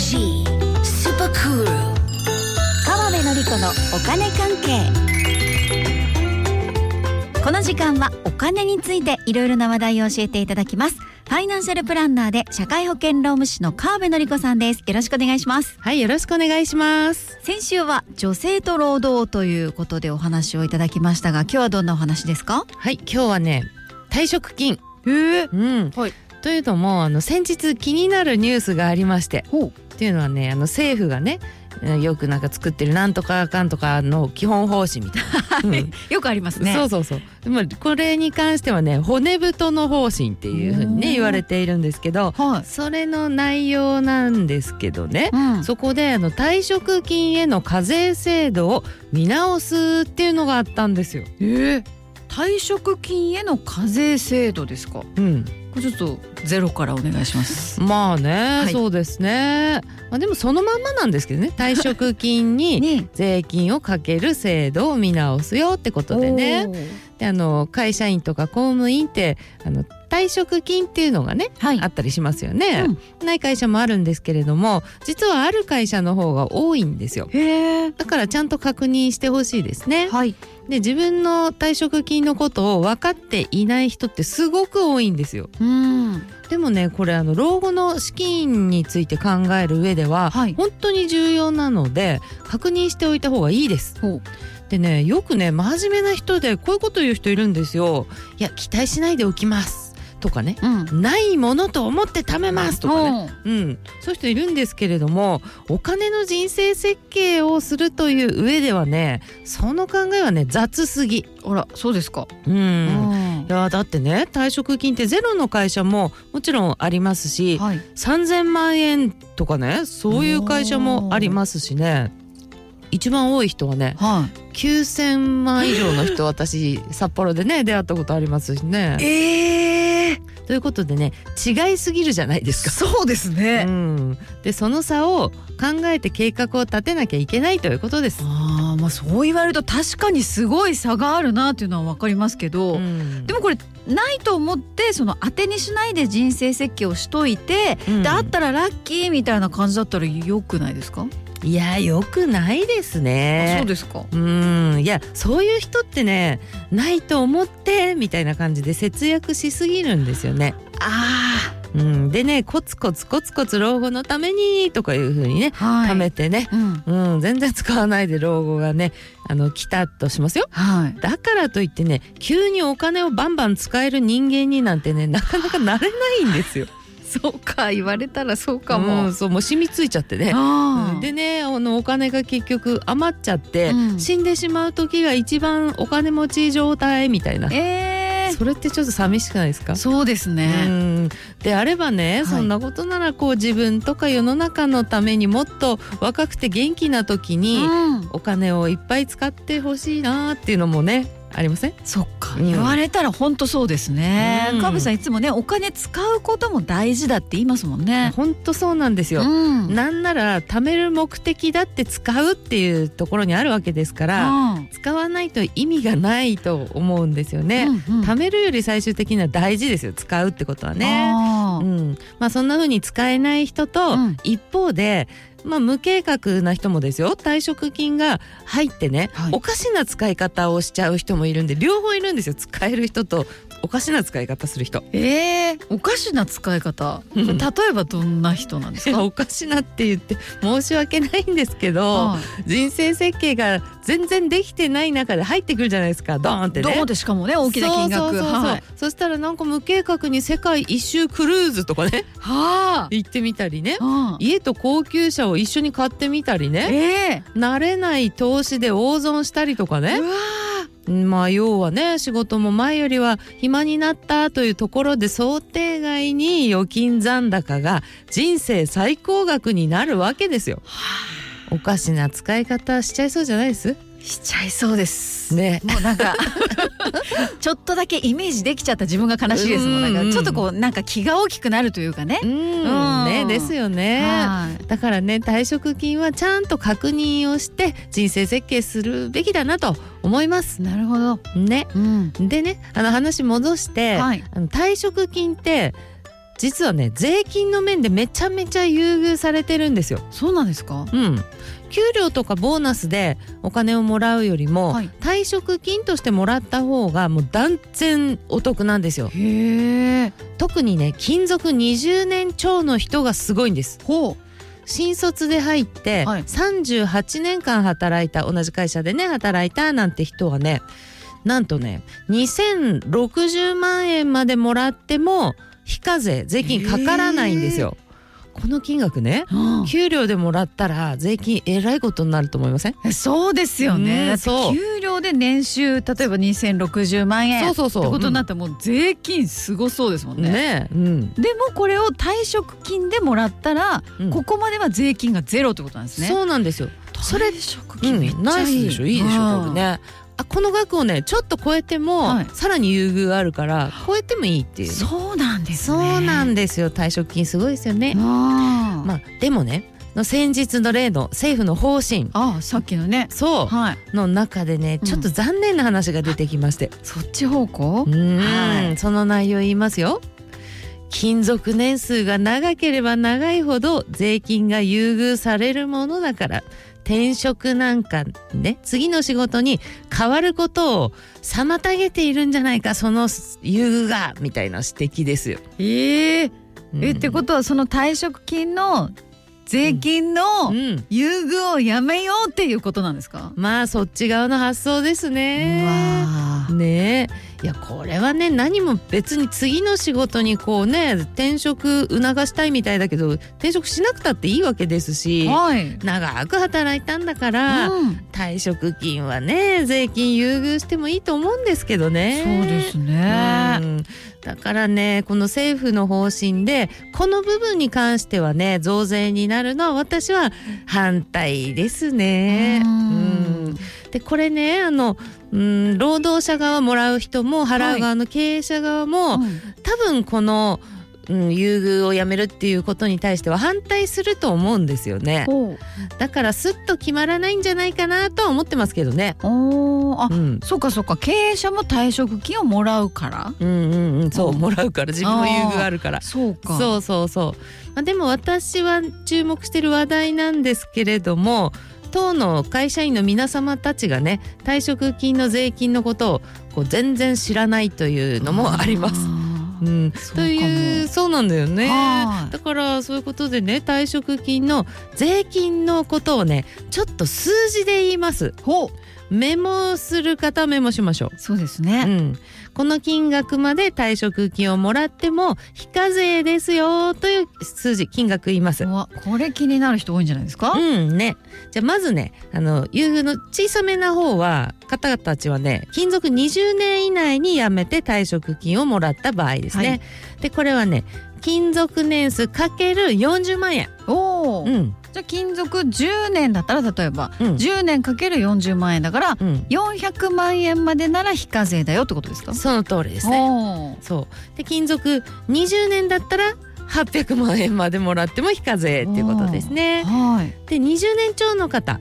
G スーパークール川辺典子のお金関係この時間はお金についていろいろな話題を教えていただきますファイナンシャルプランナーで社会保険労務士の川辺典子さんですよろしくお願いしますはい、よろしくお願いします。先週は女性と労働ということでお話をいただきましたが今日はどんなお話ですか？はい、今日はね、退職金。へえうん。はいというのも、あの先日気になるニュースがありまして。っていうのはね、あの政府がね。えーよくなんか作ってるなんとかかんとかの基本方針みたいな、うん。よくありますね。そうそうそう。でもこれに関してはね骨太の方針っていうふうにね言われているんですけどはい。それの内容なんですけどね、うん。そこであの退職金への課税制度を見直すっていうのがあったんですよ。ええ退職金への課税制度ですか？うん、これちょっとゼロからお願いします。まあね、い。そうですね。まあでもそのまんまなんですけどね。退職金に ね。税金をかける制度を見直すよってことでね。おー。であの会社員とか公務員ってあの退職金っていうのがねはい。あったりしますよね、ない会社もあるんですけれども実はある会社の方が多いんですよ。だからちゃんと確認してほしいですね。はい。で自分の退職金のことを分かっていない人ってすごく多いんですよ。うん。でもねこれあの老後の資金について考える上では、はい。本当に重要なので確認しておいた方がいいです。でねよくね真面目な人でこういうこと言う人いるんですよ。いや期待しないでおきますとかねうん。ないものと思って貯めますとかね。ねうん、そういう人いるんですけれどもお金の人生設計をするという上ではねその考えはね雑すぎ。あらそうですか。うん。うん。いやだってね退職金ってゼロの会社ももちろんありますしはい。3,000万円とかねそういう会社もありますしね。一番多い人はねはい。9,000万以上の人私札幌でね出会ったことありますしね。ええということでね違いすぎるじゃないですか。そうですね。うん、でその差を考えて計画を立てなきゃいけないということです。あーまあそう言われると確かにすごい差があるなっていうのは分かりますけど、うん。でもこれないと思ってその当てにしないで人生設計をしといて、うん。であったらラッキーみたいな感じだったらよくないですか、いやよくないですあね。そうですか。うん。いやそういう人ってねないと思ってみたいな感じで節約しすぎるんですよね。あうん、でねコツコツコツコツ老後のためにとかいう風にねあはい。貯めてね、うん。うん、全然使わないで老後がねあの来たとしますよ。はい。だからといってね急にお金をバンバン使える人間になんてねなかなかなれないんですよ。そうか言われたらそうかうも、ん、そうもう染みついちゃってね。でねあのお金が結局余っちゃって、うん。死んでしまう時が一番お金持ち状態みたいな、えそれってちょっと寂しくないですか？ー、そうですうね、ん。であればね、い。そんなことならこう自分とか世の中のためにもっと若くて元気な時にうん。お金をいっぱい使ってほしいなっていうのもねありません？そっか、うん。言われたら本当そうですね。うん。川辺さんいつもねお金使うことも大事だって言いますもんね。本当そうなんですよ、うん。なんなら貯める目的だって使うっていうところにあるわけですから、うん。使わないと意味がないと思うんですよね、うんうん。貯めるより最終的には大事ですよ。使うってことはね。うん、まあそんな風に使えない人と、うん。一方でまあ無計画な人もですよ。退職金が入ってね、はい。おかしな使い方をしちゃう人もいるんで両方いるんですよ。使える人とおかしな使い方する人。えー、おかしな使い方？うん。例えばどんな人なんですか？おかしなって言って申し訳ないんですけど、はい。人生設計が全然できてない中で入ってくるじゃないですか。ドーンってね。どうでしかもね大きな金額。そしたらなんか無計画に世界一周クルーズとかね。は行ってみたりね。あ。家と高級車を一緒に買ってみたりね。え慣れない投資で大損したりとかね。ーうわまあ要はね仕事も前よりは暇になったというところで想定外に預金残高が人生最高額になるわけですよ。おかしな使い方しちゃいそうじゃないです？しちゃいそうです。ね。もうなんか ちょっとだけイメージできちゃった自分が悲しいですもん。なんかちょっとこうなんか気が大きくなるというかね。う、ん。ねですよね。はい。だからね退職金はちゃんと確認をして人生設計するべきだなと思います。なるほど、ね。うん。でねあの話戻して、はい。あの退職金って実はね税金の面でめちゃめちゃ優遇されてるんですよ。そうなんですか？うん、給料とかボーナスでお金をもらうよりも、はい退職金としてもらった方がもう断然お得なんですよ。へえ特にね勤続20年超の人がすごいんです。ほ新卒で入ってはい38年間働いた同じ会社でね働いたなんて人はねなんとね2060万円までもらっても非課税税金かからないんですよ。この金額ねう、うん。給料でもらったら税金えらいことになると思いません？えそうですよね、うん給料で年収例えば2060万円そうそうそう。ってことになったらもう税金すごそうですもんね。ねえ、うん。でもこれを退職金でもらったら、うん。ここまでは税金がゼロってことなんですね。そうなんですよ。それ退職うん金めっちゃいい、ナイスでしょ？いいでしょうんこれね。あこの額をねちょっと超えても、はい。さらに優遇があるから超えてもいいっていうね。そうなんですそねうなんですよ。退職金すごいですよね。まあでもねの先日の例の政府の方針。あさっきのね。そはい、うの中でねうん。ちょっと残念な話が出てきまして、そっち方向、うんはい。その内容言いますよ。勤続年数が長ければ長いほど税金が優遇されるものだから転職なんかね次の仕事に変わることを妨げているんじゃないかその優遇がみたいな指摘ですよ。ええうん。えってことはその退職金の税金のうん。優遇をやめようっていうことなんですか、まあそっち側の発想ですね。うわー。ねえいやこれはね何も別に次の仕事にこうね転職促したいみたいだけど転職しなくたっていいわけですしはい、長く働いたんだから、うん。退職金はね税金優遇してもいいと思うんですけどね。そうですね。うんだからねこの政府の方針でこの部分に関してはね増税になるのは私は反対ですね。うん。うん。でこれねあの、うん、労働者側もらう人も払う側の経営者側も、うん。多分この、うん、優遇をやめるっていうことに対しては反対すると思うんですよね。ほだからすっと決まらないんじゃないかなとは思ってますけどね。うおーあ、うんそうかそうか経営者も退職金をもらうから？うんうんうん、そううんもらうから自分の優遇があるから。そうかそうそうそう。まあ、でも私は注目してる話題なんですけれども党の会社員の皆様たちがね退職金の税金のことをこう全然知らないというのもあります。あうん、というそうなんだよね。はい。だからそういうことでね退職金の税金のことをねちょっと数字で言います。ほメモする方はメモしましょう。うそうですうね、ん、この金額まで退職金をもらっても非課税ですよという数字金額言います。これ気になる人多いんじゃないですか、うんね、じゃあまずねあの優遇の小さめな方は方々たちはね勤続20年以内に辞めて退職金をもらった場合ですね。はい。でこれはね勤続年数かける40万円。おお、うん。じゃあ勤続10年だったら例えば、うん。10年かける40万円だからうん、400万円までなら非課税だよってことですか？その通りですね。そう。で勤続20年だったら800万円までもらっても非課税っていうことですね。はい、で20年超の方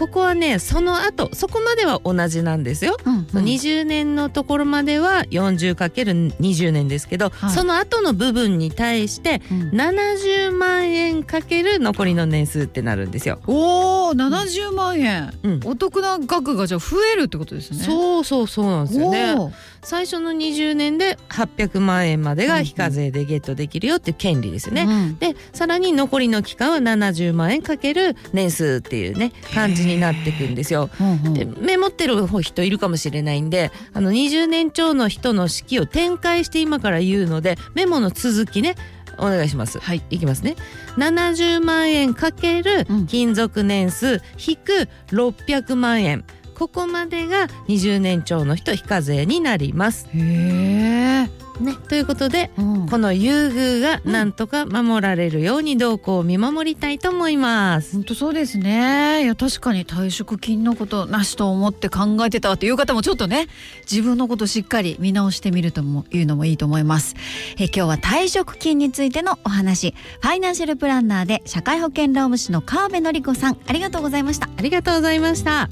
ここはねその後そこまでは同じなんですよ。うんうん。20年のところまでは 40×20 年ですけど、はい。その後の部分に対してうん。70万円かける残りの年数ってなるんですよ。おお70万円、うん。お得な額がじゃあ増えるってことですね。うそうそうそうなんですよね。最初の20年で800万円までが非課税でゲットできるよっていう権利ですよね。うんでさらに残りの期間は70万円かける年数っていうね感じになっていくんですよ。うんうんでメモってる人いるかもしれないんであの20年超の人の式を展開して今から言うのでメモの続きねお願いします。はいいきますね。70万円かけるうん勤続年数引く600万円。ここまでが20年超の人非課税になります。へえ、ね、ということでうん。この優遇がなんとか守られるように動向を見守りたいと思います。本当そうですね。いや確かに退職金のことなしと思って考えてたわっていう方もちょっとね自分のことしっかり見直してみるともいうのもいいと思います。え今日は退職金についてのお話。ファイナンシャルプランナーで社会保険労務士の川辺典子さんありがとうございました。ありがとうございました。